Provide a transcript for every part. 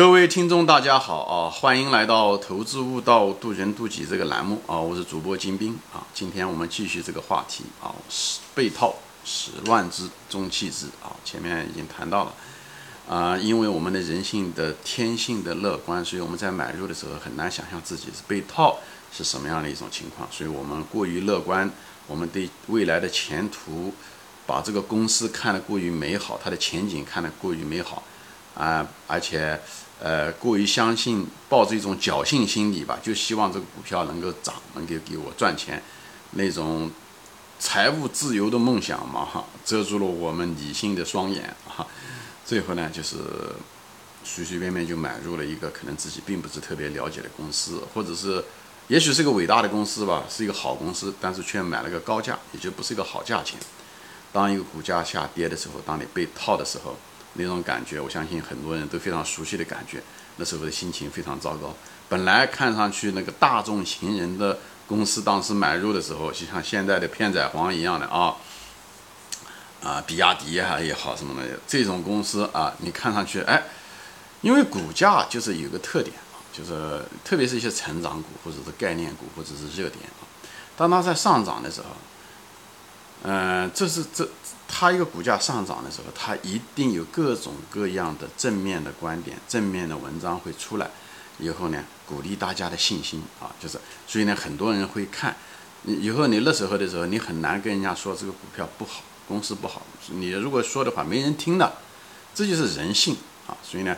各位听众，大家好啊！欢迎来到《投资悟道，渡人渡己》这个栏目啊！我是主播金兵啊！今天我们继续这个话题啊，始被套始乱之，终弃之啊！前面已经谈到了啊，因为我们的人性的天性的乐观，所以我们在买入的时候很难想象自己是被套是什么样的一种情况，所以我们过于乐观，我们对未来的前途，把这个公司看得过于美好，它的前景看得过于美好。啊，而且，呃，过于相信，抱着一种侥幸心理吧，就希望这个股票能够涨，能够给我赚钱，那种财务自由的梦想嘛，哈，遮住了我们理性的双眼，哈，最后呢，就是随随便便就买入了一个可能自己并不是特别了解的公司，或者是，也许是个伟大的公司吧，是一个好公司，但是却买了个高价，也就不是一个好价钱。当一个股价下跌的时候，当你被套的时候。那种感觉，我相信很多人都非常熟悉的感觉。那时候的心情非常糟糕。本来看上去那个大众情人的公司，当时买入的时候，就像现在的片仔癀一样的啊，啊，比亚迪啊也好什么的，这种公司啊，你看上去哎，因为股价就是有个特点，就是特别是一些成长股或者是概念股或者是热点啊，当它在上涨的时候。嗯，这是这它一个股价上涨的时候，它一定有各种各样的正面的观点、正面的文章会出来，以后呢，鼓励大家的信心啊，就是所以呢，很多人会看，以后你那时候的时候，你很难跟人家说这个股票不好，公司不好，你如果说的话没人听的，这就是人性啊，所以呢，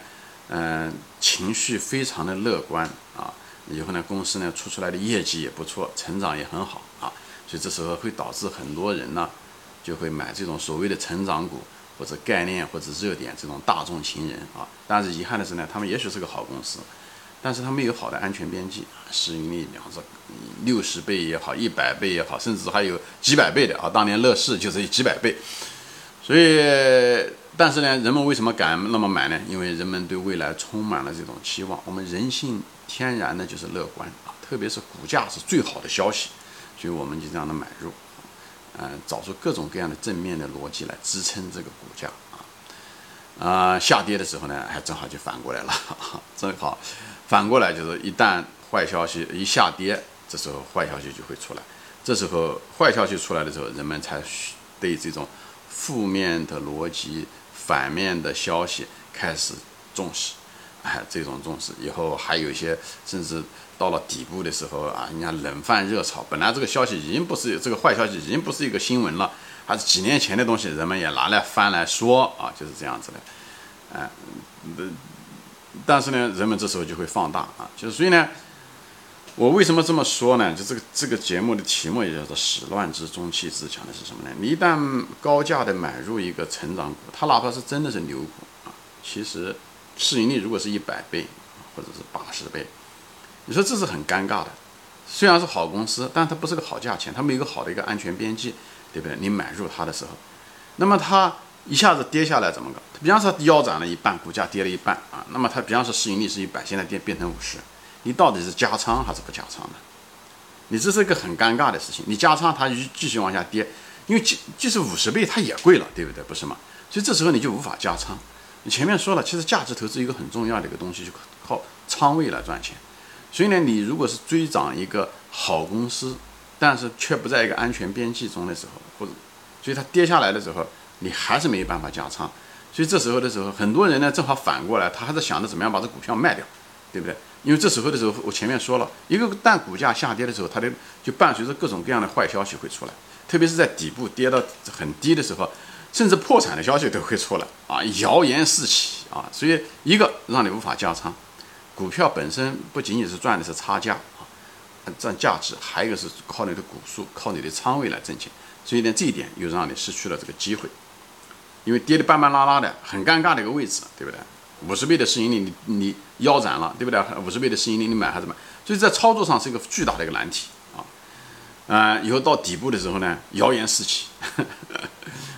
嗯，情绪非常的乐观啊，以后呢，公司呢出出来的业绩也不错，成长也很好啊。所以这时候会导致很多人呢，就会买这种所谓的成长股或者概念或者热点这种大众情人啊。但是遗憾的是呢，他们也许是个好公司，但是他没有好的安全边际，市盈率两者六十倍也好，一百倍也好，甚至还有几百倍的啊。当年乐视就是几百倍。所以，但是呢，人们为什么敢那么买呢？因为人们对未来充满了这种期望。我们人性天然的就是乐观啊，特别是股价是最好的消息。所以我们就这样的买入，嗯，找出各种各样的正面的逻辑来支撑这个股价啊，啊，下跌的时候呢，还正好就反过来了，正好反过来就是一旦坏消息一下跌，这时候坏消息就会出来，这时候坏消息出来的时候，人们才对这种负面的逻辑、反面的消息开始重视。哎，这种重视以后还有一些，甚至到了底部的时候啊，人家冷饭热炒。本来这个消息已经不是这个坏消息，已经不是一个新闻了，还是几年前的东西，人们也拿来翻来说啊，就是这样子的。哎，但是呢，人们这时候就会放大啊，就是所以呢，我为什么这么说呢？就这个这个节目的题目也叫做“始乱之，终弃之”，讲的是什么呢？你一旦高价的买入一个成长股，它哪怕是真的是牛股啊，其实。市盈率如果是一百倍，或者是八十倍，你说这是很尴尬的。虽然是好公司，但它不是个好价钱，它没有一个好的一个安全边际，对不对？你买入它的时候，那么它一下子跌下来怎么搞？比方说腰斩了一半，股价跌了一半啊，那么它比方说市盈率是一百，现在跌变成五十，你到底是加仓还是不加仓呢？你这是一个很尴尬的事情。你加仓，它继继续往下跌，因为即即使五十倍，它也贵了，对不对？不是吗？所以这时候你就无法加仓。你前面说了，其实价值投资一个很重要的一个东西，就靠仓位来赚钱。所以呢，你如果是追涨一个好公司，但是却不在一个安全边际中的时候，或者，所以它跌下来的时候，你还是没有办法加仓。所以这时候的时候，很多人呢正好反过来，他还是想着怎么样把这股票卖掉，对不对？因为这时候的时候，我前面说了一个，但股价下跌的时候，它的就伴随着各种各样的坏消息会出来，特别是在底部跌到很低的时候。甚至破产的消息都会出来啊，谣言四起啊，所以一个让你无法加仓，股票本身不仅仅是赚的是差价啊，赚价值，还有一个是靠你的股数、靠你的仓位来挣钱，所以呢，这一点又让你失去了这个机会，因为跌得半半拉拉的，很尴尬的一个位置，对不对？五十倍的市盈率你你腰斩了，对不对？五十倍的市盈率你买还是买？所以在操作上是一个巨大的一个难题啊，啊，以后到底部的时候呢，谣言四起。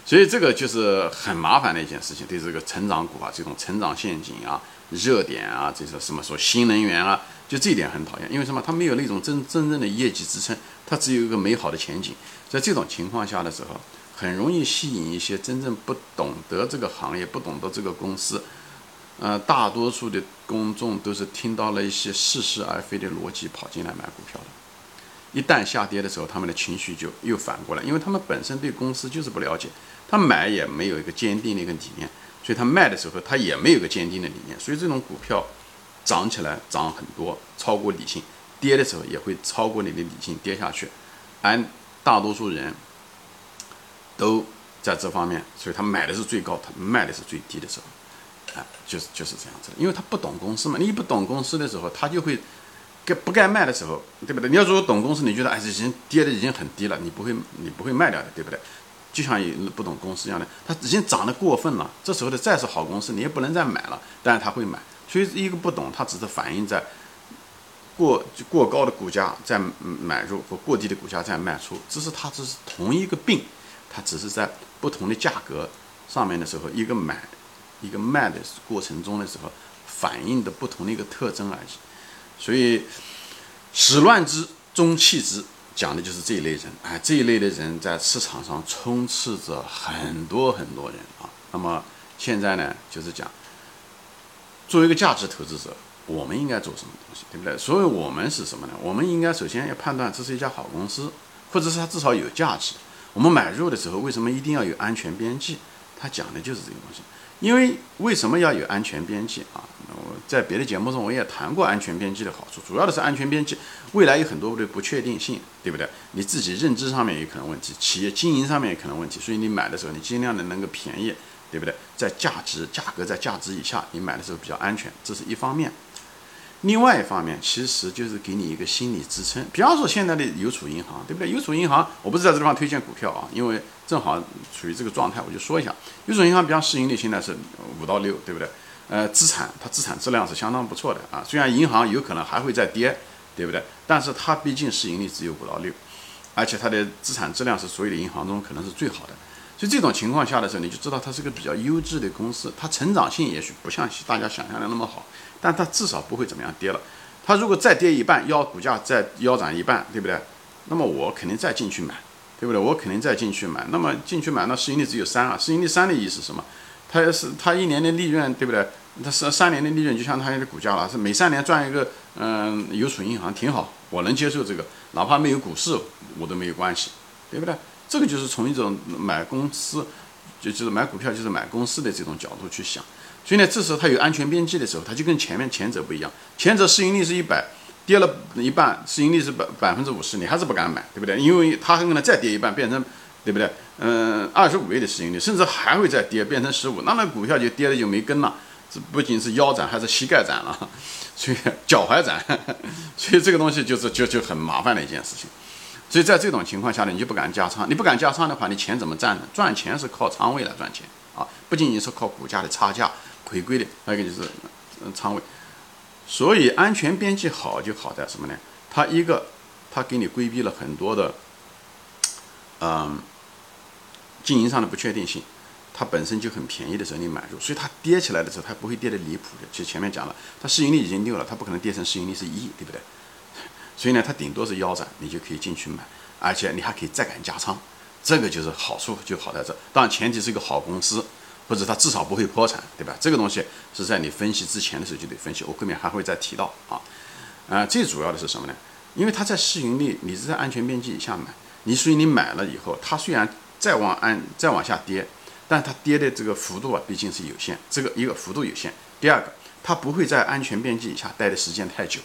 所以这个就是很麻烦的一件事情，对这个成长股啊，这种成长陷阱啊、热点啊，这些什么说新能源啊，就这一点很讨厌。因为什么？它没有那种真真正的业绩支撑，它只有一个美好的前景。在这种情况下的时候，很容易吸引一些真正不懂得这个行业、不懂得这个公司，呃，大多数的公众都是听到了一些似是而非的逻辑跑进来买股票的。一旦下跌的时候，他们的情绪就又反过来，因为他们本身对公司就是不了解，他买也没有一个坚定的一个理念，所以他卖的时候他也没有一个坚定的理念，所以这种股票涨起来涨很多，超过理性；跌的时候也会超过你的理性跌下去。而大多数人都在这方面，所以他买的是最高，他卖的是最低的时候，啊，就是就是这样子，因为他不懂公司嘛，你不懂公司的时候，他就会。该不该卖的时候，对不对？你要如果懂公司，你觉得哎，已经跌的已经很低了，你不会，你不会卖掉的，对不对？就像不懂公司一样的，它已经涨得过分了，这时候的再是好公司，你也不能再买了，但是他会买。所以一个不懂，它只是反映在过过高的股价在买入和过低的股价在卖出，只是它只是同一个病，它只是在不同的价格上面的时候，一个买，一个卖的过程中的时候，反映的不同的一个特征而已。所以，始乱之，终弃之，讲的就是这一类人。哎，这一类的人在市场上充斥着很多很多人啊。那么现在呢，就是讲，作为一个价值投资者，我们应该做什么东西，对不对？所以我们是什么呢？我们应该首先要判断这是一家好公司，或者是它至少有价值。我们买入的时候，为什么一定要有安全边际？他讲的就是这个东西。因为为什么要有安全边际啊？我在别的节目中我也谈过安全边际的好处，主要的是安全边际，未来有很多的不确定性，对不对？你自己认知上面也可能问题，企业经营上面也可能问题，所以你买的时候你尽量的能够便宜，对不对？在价值价格在价值以下，你买的时候比较安全，这是一方面。另外一方面，其实就是给你一个心理支撑。比方说现在的邮储银行，对不对？邮储银行，我不是在这地方推荐股票啊，因为正好处于这个状态，我就说一下。邮储银行，比方市盈率现在是五到六，对不对？呃，资产它资产质量是相当不错的啊。虽然银行有可能还会再跌，对不对？但是它毕竟市盈率只有五到六，而且它的资产质量是所有的银行中可能是最好的。所以这种情况下的时候，你就知道它是个比较优质的公司，它成长性也许不像大家想象的那么好。但它至少不会怎么样跌了。它如果再跌一半，腰股价再腰斩一半，对不对？那么我肯定再进去买，对不对？我肯定再进去买。那么进去买，那市盈率只有三啊。市盈率三的意思是什么？它是它一年的利润，对不对？它是三年的利润就相当于的股价了，是每三年赚一个，嗯，邮储银行挺好，我能接受这个，哪怕没有股市我都没有关系，对不对？这个就是从一种买公司，就就是买股票就是买公司的这种角度去想。所以呢，这时候它有安全边际的时候，它就跟前面前者不一样。前者市盈率是一百，跌了一半，市盈率是百百分之五十，你还是不敢买，对不对？因为它很可能再跌一半，变成，对不对？嗯，二十五倍的市盈率，甚至还会再跌，变成十五，那那股票就跌了就没根了。这不仅是腰斩，还是膝盖斩了，所以脚踝斩。所以这个东西就是就就很麻烦的一件事情。所以在这种情况下呢，你就不敢加仓。你不敢加仓的话，你钱怎么赚呢？赚钱是靠仓位来赚钱啊，不仅仅是靠股价的差价。回归的，还有一个就是，嗯，仓位，所以安全边际好就好在什么呢？它一个，它给你规避了很多的，嗯，经营上的不确定性，它本身就很便宜的时候你买入，所以它跌起来的时候它不会跌得离谱的。其实前面讲了，它市盈率已经六了，它不可能跌成市盈率是一，对不对？所以呢，它顶多是腰斩，你就可以进去买，而且你还可以再敢加仓，这个就是好处就好在这。当然前提是一个好公司。或者它至少不会破产，对吧？这个东西是在你分析之前的时候就得分析，我后面还会再提到啊。啊，最主要的是什么呢？因为它在市盈率，你是在安全边际以下买，你所以你买了以后，它虽然再往安再往下跌，但它跌的这个幅度啊，毕竟是有限，这个一个幅度有限。第二个，它不会在安全边际以下待的时间太久，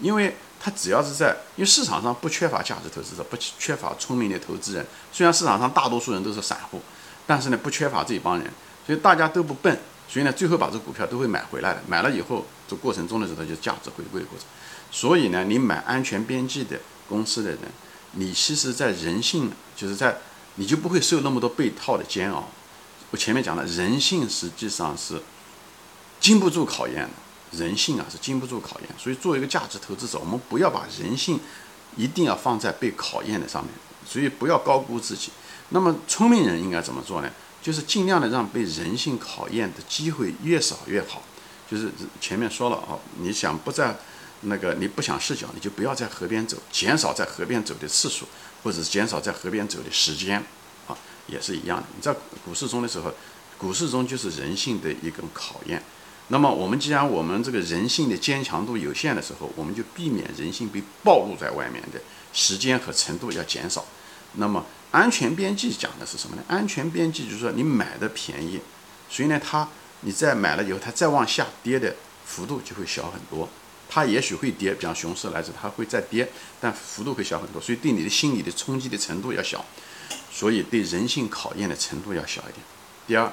因为它只要是在，因为市场上不缺乏价值投资者，不缺乏聪明的投资人，虽然市场上大多数人都是散户。但是呢，不缺乏这一帮人，所以大家都不笨，所以呢，最后把这股票都会买回来的。买了以后，这过程中的时候，就价值回归的过程。所以呢，你买安全边际的公司的人，你其实在人性，就是在你就不会受那么多被套的煎熬。我前面讲了，人性实际上是经不住考验的，人性啊是经不住考验。所以作为一个价值投资者，我们不要把人性一定要放在被考验的上面，所以不要高估自己。那么聪明人应该怎么做呢？就是尽量的让被人性考验的机会越少越好。就是前面说了啊，你想不在那个你不想视角，你就不要在河边走，减少在河边走的次数，或者减少在河边走的时间，啊，也是一样的。你在股市中的时候，股市中就是人性的一种考验。那么我们既然我们这个人性的坚强度有限的时候，我们就避免人性被暴露在外面的时间和程度要减少。那么安全边际讲的是什么呢？安全边际就是说你买的便宜，所以呢，它你再买了以后，它再往下跌的幅度就会小很多。它也许会跌，比方熊市来着，它会再跌，但幅度会小很多，所以对你的心理的冲击的程度要小，所以对人性考验的程度要小一点。第二，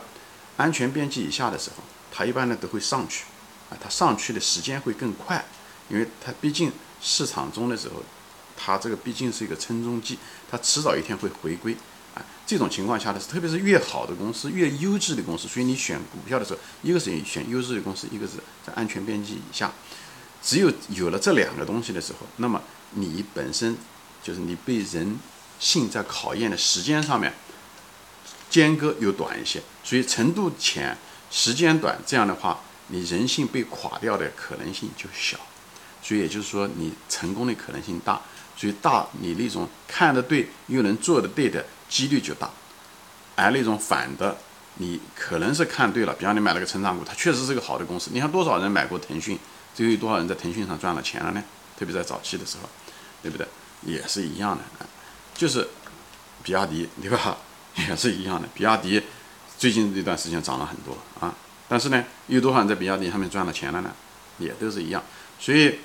安全边际以下的时候。它一般呢都会上去，啊，它上去的时间会更快，因为它毕竟市场中的时候，它这个毕竟是一个称重计，它迟早一天会回归，啊，这种情况下的是，特别是越好的公司，越优质的公司，所以你选股票的时候，一个是选优质的公司，一个是在安全边际以下，只有有了这两个东西的时候，那么你本身就是你被人性在考验的时间上面间隔又短一些，所以程度浅。时间短，这样的话，你人性被垮掉的可能性就小，所以也就是说，你成功的可能性大，所以大，你那种看得对又能做得对的几率就大，而那种反的，你可能是看对了，比方你买了个成长股，它确实是个好的公司，你看多少人买过腾讯，最后有多少人在腾讯上赚了钱了呢？特别在早期的时候，对不对？也是一样的，就是比亚迪，对吧？也是一样的，比亚迪。最近这段时间涨了很多啊，但是呢，有多少人在比亚迪上面赚了钱了呢？也都是一样。所以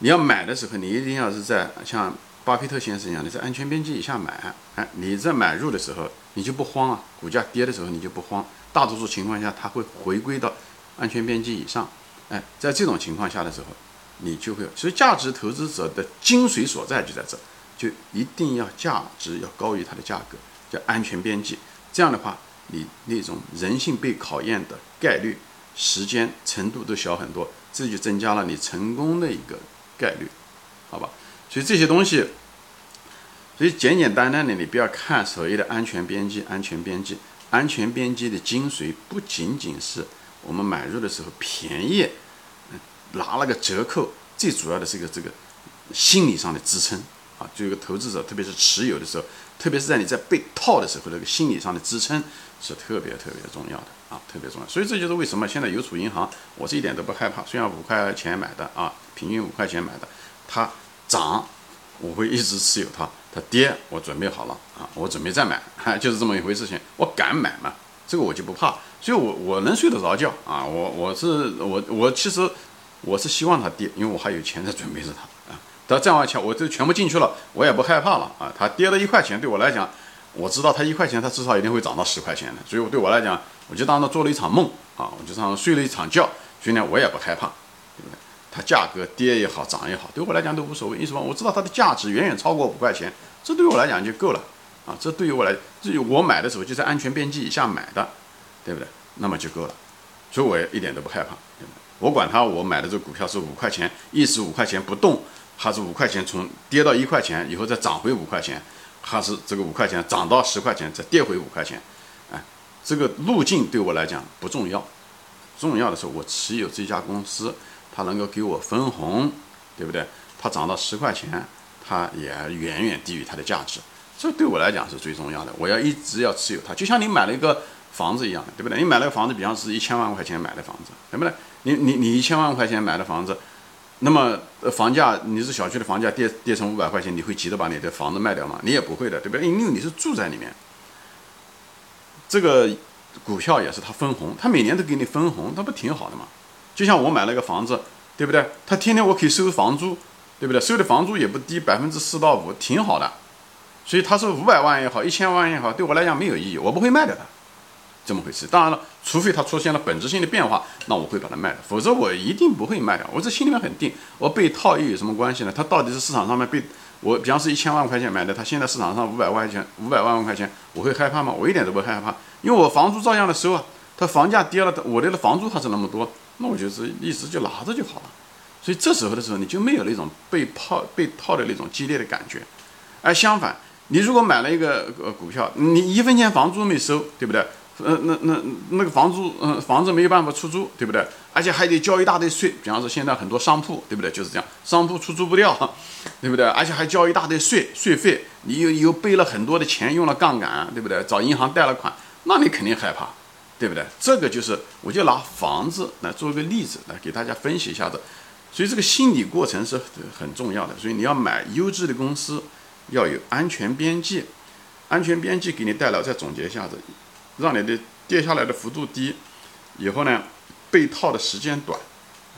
你要买的时候，你一定要是在像巴菲特先生一样，你在安全边际以下买。哎，你在买入的时候，你就不慌啊。股价跌的时候，你就不慌。大多数情况下，它会回归到安全边际以上。哎，在这种情况下的时候，你就会。所以，价值投资者的精髓所在就在这，就一定要价值要高于它的价格，叫安全边际。这样的话。你那种人性被考验的概率、时间、程度都小很多，这就增加了你成功的一个概率，好吧？所以这些东西，所以简简单单的，你不要看所谓的安全边际、安全边际、安全边际的精髓，不仅仅是我们买入的时候便宜，拿了个折扣，最主要的是个这个心理上的支撑啊，就一个投资者，特别是持有的时候。特别是在你在被套的时候，那个心理上的支撑是特别特别重要的啊，特别重要。所以这就是为什么现在邮储银行，我是一点都不害怕。虽然五块钱买的啊，平均五块钱买的，它涨我会一直持有它，它跌我准备好了啊，我准备再买，就是这么一回事情。我敢买嘛，这个我就不怕，所以我我能睡得着觉啊。我我是我我其实我是希望它跌，因为我还有钱在准备着它啊。他这样钱，我就全部进去了，我也不害怕了啊！它跌了一块钱，对我来讲，我知道它一块钱，它至少一定会涨到十块钱的，所以我对我来讲，我就当它做了一场梦啊，我就当睡了一场觉，所以呢，我也不害怕，对不对？它价格跌也好，涨也好，对我来讲都无所谓。为什么？我知道它的价值远远超过五块钱，这对我来讲就够了啊！这对于我来，至于我买的时候就在安全边际以下买的，对不对？那么就够了，所以我也一点都不害怕，对不对？我管它，我买的这个股票是五块钱，一直五块钱不动。还是五块钱从跌到一块钱以后再涨回五块钱，还是这个五块钱涨到十块钱再跌回五块钱，哎，这个路径对我来讲不重要，重要的是我持有这家公司，它能够给我分红，对不对？它涨到十块钱，它也远远低于它的价值，这对我来讲是最重要的。我要一直要持有它，就像你买了一个房子一样的，对不对？你买了个房子，比方是一千万块钱买的房子，对不对？你你你一千万块钱买的房子。那么，房价你是小区的房价跌跌成五百块钱，你会急着把你的房子卖掉吗？你也不会的，对不对？因为你是住在里面。这个股票也是它分红，它每年都给你分红，它不挺好的吗？就像我买了一个房子，对不对？它天天我可以收房租，对不对？收的房租也不低，百分之四到五，挺好的。所以它是五百万也好，一千万也好，对我来讲没有意义，我不会卖掉它。这么回事，当然了，除非它出现了本质性的变化，那我会把它卖掉，否则我一定不会卖掉。我这心里面很定，我被套又有什么关系呢？它到底是市场上面被我，比方是一千万块钱买的，它现在市场上五百万块钱，五百万块钱，我会害怕吗？我一点都不害怕，因为我房租照样的收啊。它房价跌了，我的房租还是那么多，那我就是一直就拿着就好了。所以这时候的时候，你就没有那种被套被套的那种激烈的感觉。而相反，你如果买了一个呃股票，你一分钱房租没收，对不对？呃，那那那个房租，嗯，房子没有办法出租，对不对？而且还得交一大堆税，比方说现在很多商铺，对不对？就是这样，商铺出租不掉，对不对？而且还交一大堆税税费，你又又背了很多的钱，用了杠杆，对不对？找银行贷了款，那你肯定害怕，对不对？这个就是我就拿房子来做一个例子来给大家分析一下子。所以这个心理过程是很重要的。所以你要买优质的公司，要有安全边际。安全边际给你带来，再总结一下子，让你的跌下来的幅度低，以后呢，被套的时间短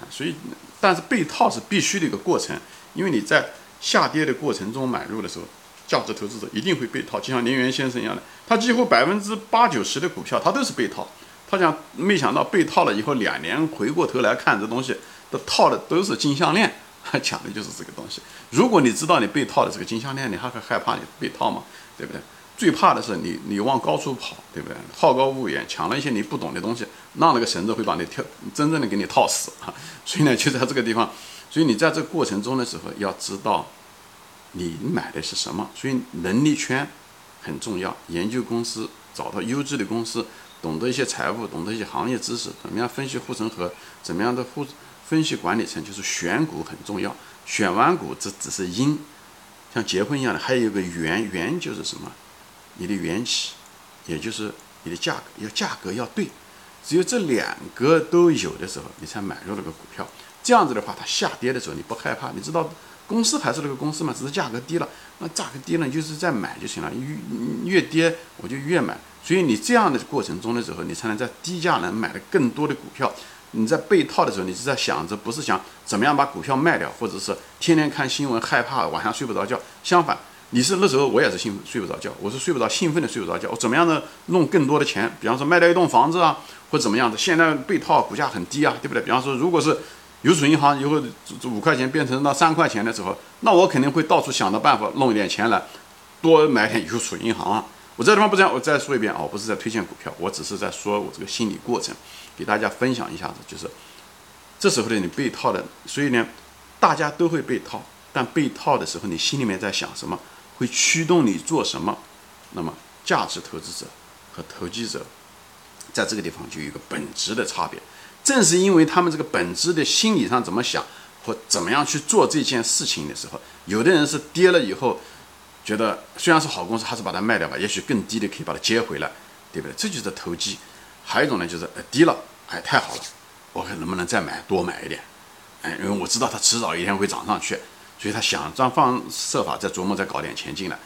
啊。所以，但是被套是必须的一个过程，因为你在下跌的过程中买入的时候，价值投资者一定会被套，就像林园先生一样的，他几乎百分之八九十的股票他都是被套。他讲没想到被套了以后，两年回过头来看这东西。都套的都是金项链，他 讲的就是这个东西。如果你知道你被套的这个金项链，你还会害怕你被套吗？对不对？最怕的是你你往高处跑，对不对？好高骛远，抢了一些你不懂的东西，让那个绳子会把你跳，真正的给你套死啊！所以呢，就在这个地方，所以你在这过程中的时候，要知道你买的是什么。所以能力圈很重要，研究公司，找到优质的公司，懂得一些财务，懂得一些行业知识，怎么样分析护城河，怎么样的护。分析管理层就是选股很重要，选完股这只是因，像结婚一样的，还有一个缘，缘就是什么？你的缘起，也就是你的价格，要价格要对，只有这两个都有的时候，你才买入那个股票。这样子的话，它下跌的时候你不害怕，你知道公司还是那个公司嘛，只是价格低了，那价格低了你就是再买就行了，越越跌我就越买。所以你这样的过程中的时候，你才能在低价能买的更多的股票。你在被套的时候，你是在想着不是想怎么样把股票卖掉，或者是天天看新闻害怕晚上睡不着觉。相反，你是那时候我也是兴奋睡不着觉，我是睡不着兴奋的睡不着觉。我怎么样的弄更多的钱？比方说卖掉一栋房子啊，或怎么样的？现在被套股价很低啊，对不对？比方说，如果是邮储银行以后这五块钱变成到三块钱的时候，那我肯定会到处想着办法弄一点钱来，多买点邮储银行啊。我这地方不这样，我再说一遍啊，我不是在推荐股票，我只是在说我这个心理过程。给大家分享一下子，就是这时候的你被套的，所以呢，大家都会被套，但被套的时候，你心里面在想什么，会驱动你做什么？那么，价值投资者和投机者在这个地方就有一个本质的差别。正是因为他们这个本质的心理上怎么想或怎么样去做这件事情的时候，有的人是跌了以后，觉得虽然是好公司，还是把它卖掉吧，也许更低的可以把它接回来，对不对？这就是投机。还有一种呢，就是呃低了，哎，太好了，我看能不能再买多买一点，哎，因为我知道它迟早一天会涨上去，所以他想方设法再琢磨再搞点钱进来，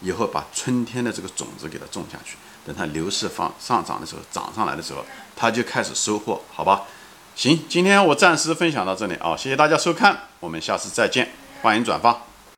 以后把春天的这个种子给它种下去，等它牛市放上涨的时候，涨上来的时候，他就开始收获，好吧？行，今天我暂时分享到这里啊，谢谢大家收看，我们下次再见，欢迎转发。